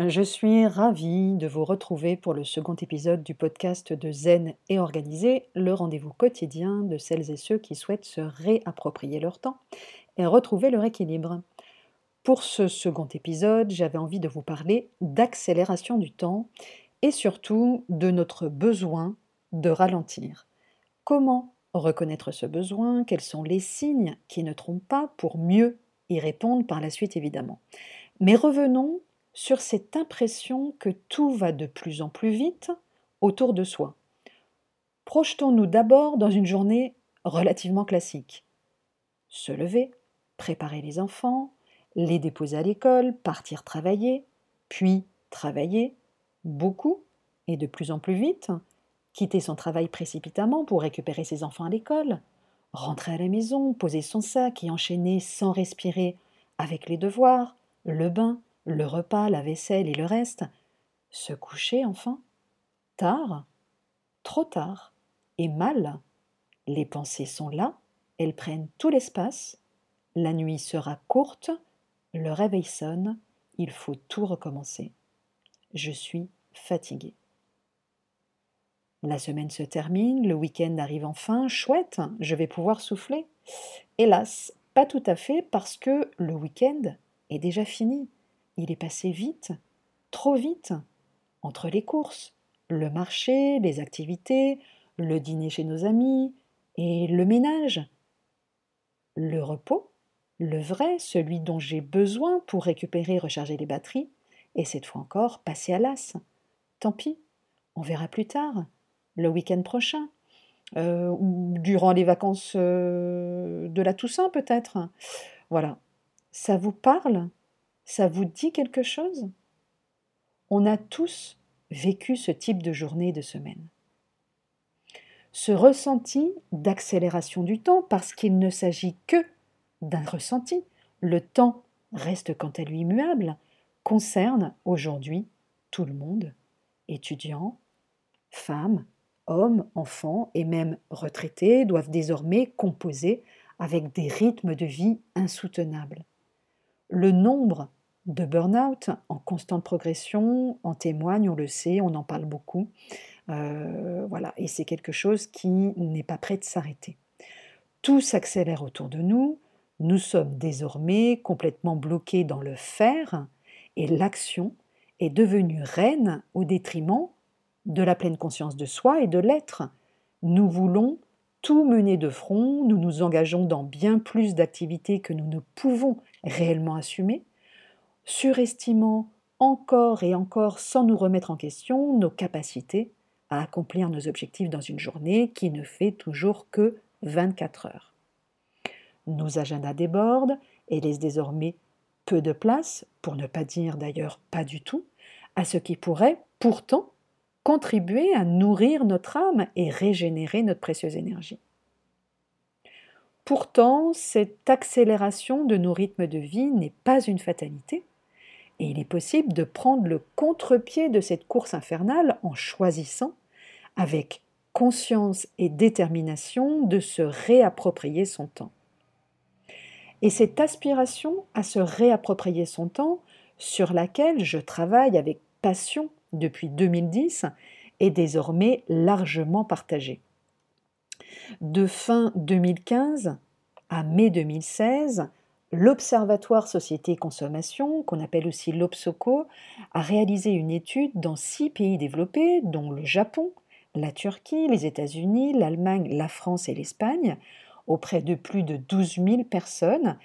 Je suis ravie de vous retrouver pour le second épisode du podcast de Zen et Organisé, le rendez-vous quotidien de celles et ceux qui souhaitent se réapproprier leur temps et retrouver leur équilibre. Pour ce second épisode, j'avais envie de vous parler d'accélération du temps et surtout de notre besoin de ralentir. Comment reconnaître ce besoin? Quels sont les signes qui ne trompent pas pour mieux y répondre par la suite évidemment? Mais revenons sur cette impression que tout va de plus en plus vite autour de soi. Projetons-nous d'abord dans une journée relativement classique. Se lever, préparer les enfants, les déposer à l'école, partir travailler, puis travailler beaucoup et de plus en plus vite, quitter son travail précipitamment pour récupérer ses enfants à l'école, rentrer à la maison, poser son sac et enchaîner sans respirer avec les devoirs, le bain, le repas, la vaisselle et le reste, se coucher enfin. Tard. Trop tard. Et mal. Les pensées sont là, elles prennent tout l'espace, la nuit sera courte, le réveil sonne, il faut tout recommencer. Je suis fatiguée. La semaine se termine, le week-end arrive enfin, chouette, je vais pouvoir souffler. Hélas, pas tout à fait parce que le week-end est déjà fini. Il est passé vite, trop vite, entre les courses, le marché, les activités, le dîner chez nos amis et le ménage. Le repos, le vrai, celui dont j'ai besoin pour récupérer et recharger les batteries, et cette fois encore passer à l'as. Tant pis, on verra plus tard, le week-end prochain, euh, ou durant les vacances euh, de la Toussaint peut-être. Voilà. Ça vous parle? Ça vous dit quelque chose? On a tous vécu ce type de journée de semaine. Ce ressenti d'accélération du temps, parce qu'il ne s'agit que d'un ressenti, le temps reste quant à lui immuable, concerne aujourd'hui tout le monde, étudiants, femmes, hommes, enfants et même retraités doivent désormais composer avec des rythmes de vie insoutenables. Le nombre de burn-out en constante progression en témoigne, on le sait, on en parle beaucoup. Euh, voilà, et c'est quelque chose qui n'est pas prêt de s'arrêter. Tout s'accélère autour de nous, nous sommes désormais complètement bloqués dans le faire et l'action est devenue reine au détriment de la pleine conscience de soi et de l'être. Nous voulons tout mener de front, nous nous engageons dans bien plus d'activités que nous ne pouvons réellement assumer, surestimant encore et encore sans nous remettre en question nos capacités à accomplir nos objectifs dans une journée qui ne fait toujours que 24 heures. Nos agendas débordent et laissent désormais peu de place, pour ne pas dire d'ailleurs pas du tout, à ce qui pourrait pourtant contribuer à nourrir notre âme et régénérer notre précieuse énergie. Pourtant, cette accélération de nos rythmes de vie n'est pas une fatalité, et il est possible de prendre le contre-pied de cette course infernale en choisissant, avec conscience et détermination, de se réapproprier son temps. Et cette aspiration à se réapproprier son temps, sur laquelle je travaille avec passion depuis 2010 est désormais largement partagé. De fin 2015 à mai 2016, l'Observatoire Société Consommation, qu'on appelle aussi l'OPSOCO, a réalisé une étude dans six pays développés, dont le Japon, la Turquie, les États-Unis, l'Allemagne, la France et l'Espagne, auprès de plus de 12 000 personnes,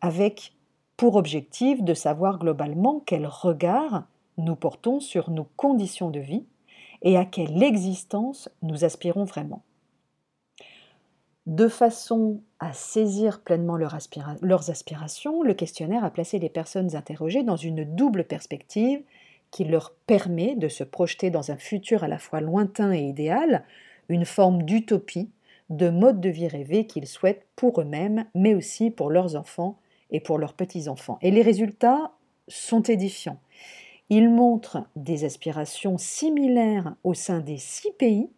avec pour objectif de savoir globalement quel regard nous portons sur nos conditions de vie et à quelle existence nous aspirons vraiment. De façon à saisir pleinement leurs aspirations, le questionnaire a placé les personnes interrogées dans une double perspective qui leur permet de se projeter dans un futur à la fois lointain et idéal, une forme d'utopie, de mode de vie rêvé qu'ils souhaitent pour eux-mêmes, mais aussi pour leurs enfants et pour leurs petits-enfants. Et les résultats sont édifiants. Il montre des aspirations similaires au sein des six pays,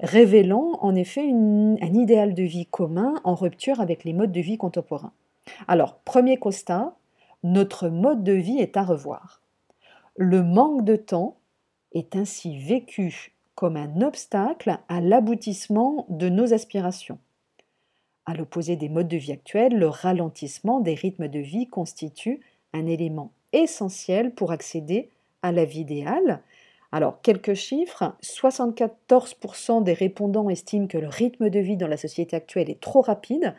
révélant en effet un idéal de vie commun en rupture avec les modes de vie contemporains. Alors, premier constat, notre mode de vie est à revoir. Le manque de temps est ainsi vécu comme un obstacle à l'aboutissement de nos aspirations. À l'opposé des modes de vie actuels, le ralentissement des rythmes de vie constitue un élément essentiel pour accéder à la vie idéale. Alors, quelques chiffres. 74% des répondants estiment que le rythme de vie dans la société actuelle est trop rapide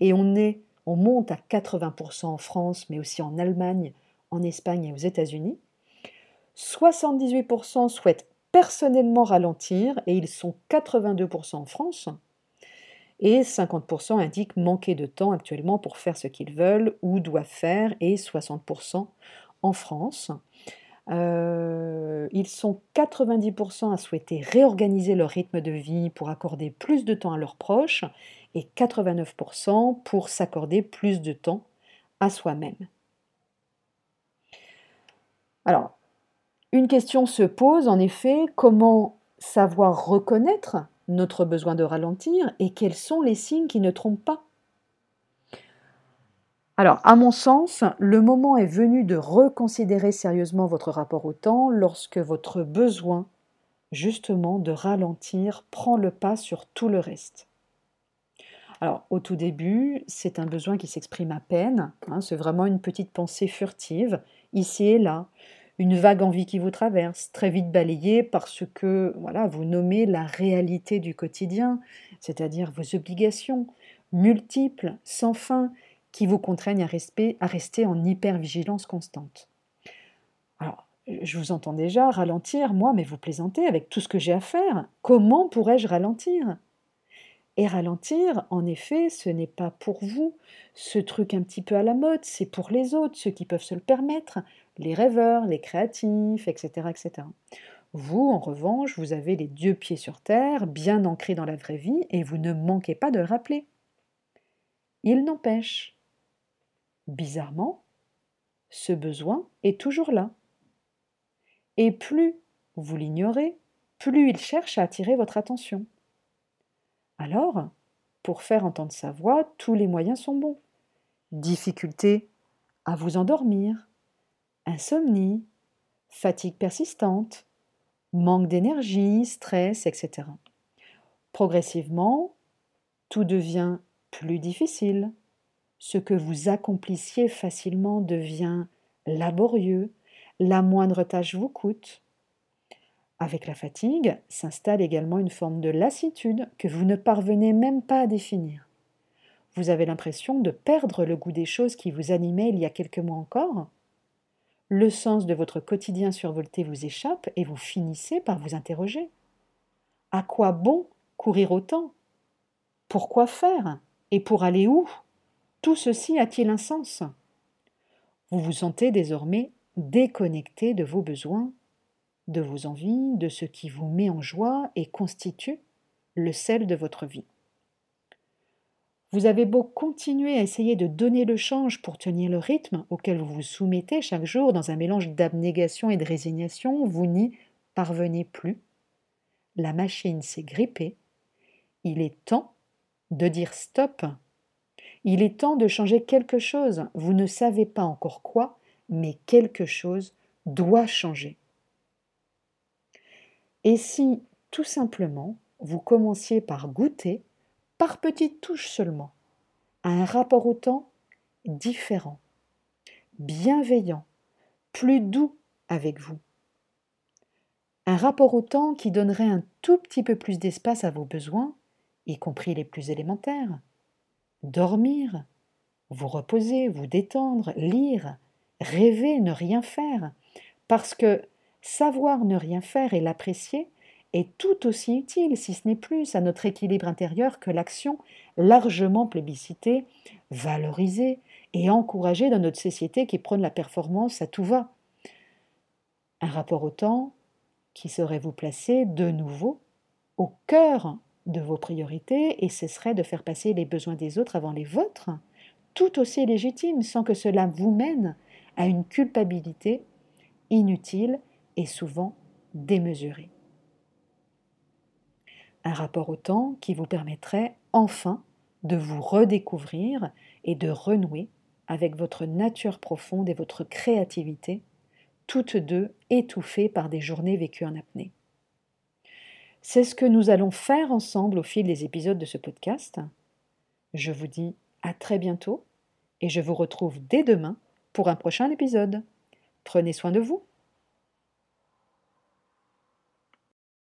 et on, est, on monte à 80% en France, mais aussi en Allemagne, en Espagne et aux États-Unis. 78% souhaitent personnellement ralentir et ils sont 82% en France. Et 50% indiquent manquer de temps actuellement pour faire ce qu'ils veulent ou doivent faire et 60% en France. Euh, ils sont 90% à souhaiter réorganiser leur rythme de vie pour accorder plus de temps à leurs proches et 89% pour s'accorder plus de temps à soi-même. Alors, une question se pose en effet, comment savoir reconnaître notre besoin de ralentir et quels sont les signes qui ne trompent pas alors, à mon sens, le moment est venu de reconsidérer sérieusement votre rapport au temps lorsque votre besoin, justement, de ralentir prend le pas sur tout le reste. Alors, au tout début, c'est un besoin qui s'exprime à peine, hein, c'est vraiment une petite pensée furtive, ici et là, une vague envie qui vous traverse, très vite balayée parce que voilà, vous nommez la réalité du quotidien, c'est-à-dire vos obligations multiples, sans fin, qui vous contraignent à à rester en hypervigilance constante. Alors, je vous entends déjà ralentir, moi, mais vous plaisantez avec tout ce que j'ai à faire. Comment pourrais-je ralentir? Et ralentir, en effet, ce n'est pas pour vous, ce truc un petit peu à la mode, c'est pour les autres, ceux qui peuvent se le permettre, les rêveurs, les créatifs, etc., etc. Vous, en revanche, vous avez les deux pieds sur terre, bien ancrés dans la vraie vie, et vous ne manquez pas de le rappeler. Il n'empêche. Bizarrement, ce besoin est toujours là. Et plus vous l'ignorez, plus il cherche à attirer votre attention. Alors, pour faire entendre sa voix, tous les moyens sont bons. Difficulté à vous endormir, insomnie, fatigue persistante, manque d'énergie, stress, etc. Progressivement, tout devient plus difficile. Ce que vous accomplissiez facilement devient laborieux, la moindre tâche vous coûte. Avec la fatigue s'installe également une forme de lassitude que vous ne parvenez même pas à définir. Vous avez l'impression de perdre le goût des choses qui vous animaient il y a quelques mois encore, le sens de votre quotidien survolté vous échappe et vous finissez par vous interroger. À quoi bon courir autant? Pourquoi faire? Et pour aller où? Tout ceci a-t-il un sens? Vous vous sentez désormais déconnecté de vos besoins, de vos envies, de ce qui vous met en joie et constitue le sel de votre vie. Vous avez beau continuer à essayer de donner le change pour tenir le rythme auquel vous vous soumettez chaque jour dans un mélange d'abnégation et de résignation, vous n'y parvenez plus. La machine s'est grippée. Il est temps de dire stop. Il est temps de changer quelque chose. Vous ne savez pas encore quoi, mais quelque chose doit changer. Et si, tout simplement, vous commenciez par goûter par petites touches seulement, à un rapport au temps différent, bienveillant, plus doux avec vous. Un rapport au temps qui donnerait un tout petit peu plus d'espace à vos besoins, y compris les plus élémentaires. Dormir, vous reposer, vous détendre, lire, rêver, ne rien faire. Parce que savoir ne rien faire et l'apprécier, est tout aussi utile, si ce n'est plus, à notre équilibre intérieur que l'action largement plébiscitée, valorisée et encouragée dans notre société qui prône la performance à tout va. Un rapport au temps qui saurait vous placer de nouveau au cœur de vos priorités et cesserait de faire passer les besoins des autres avant les vôtres, tout aussi légitime sans que cela vous mène à une culpabilité inutile et souvent démesurée un rapport au temps qui vous permettrait enfin de vous redécouvrir et de renouer avec votre nature profonde et votre créativité, toutes deux étouffées par des journées vécues en apnée. C'est ce que nous allons faire ensemble au fil des épisodes de ce podcast. Je vous dis à très bientôt et je vous retrouve dès demain pour un prochain épisode. Prenez soin de vous.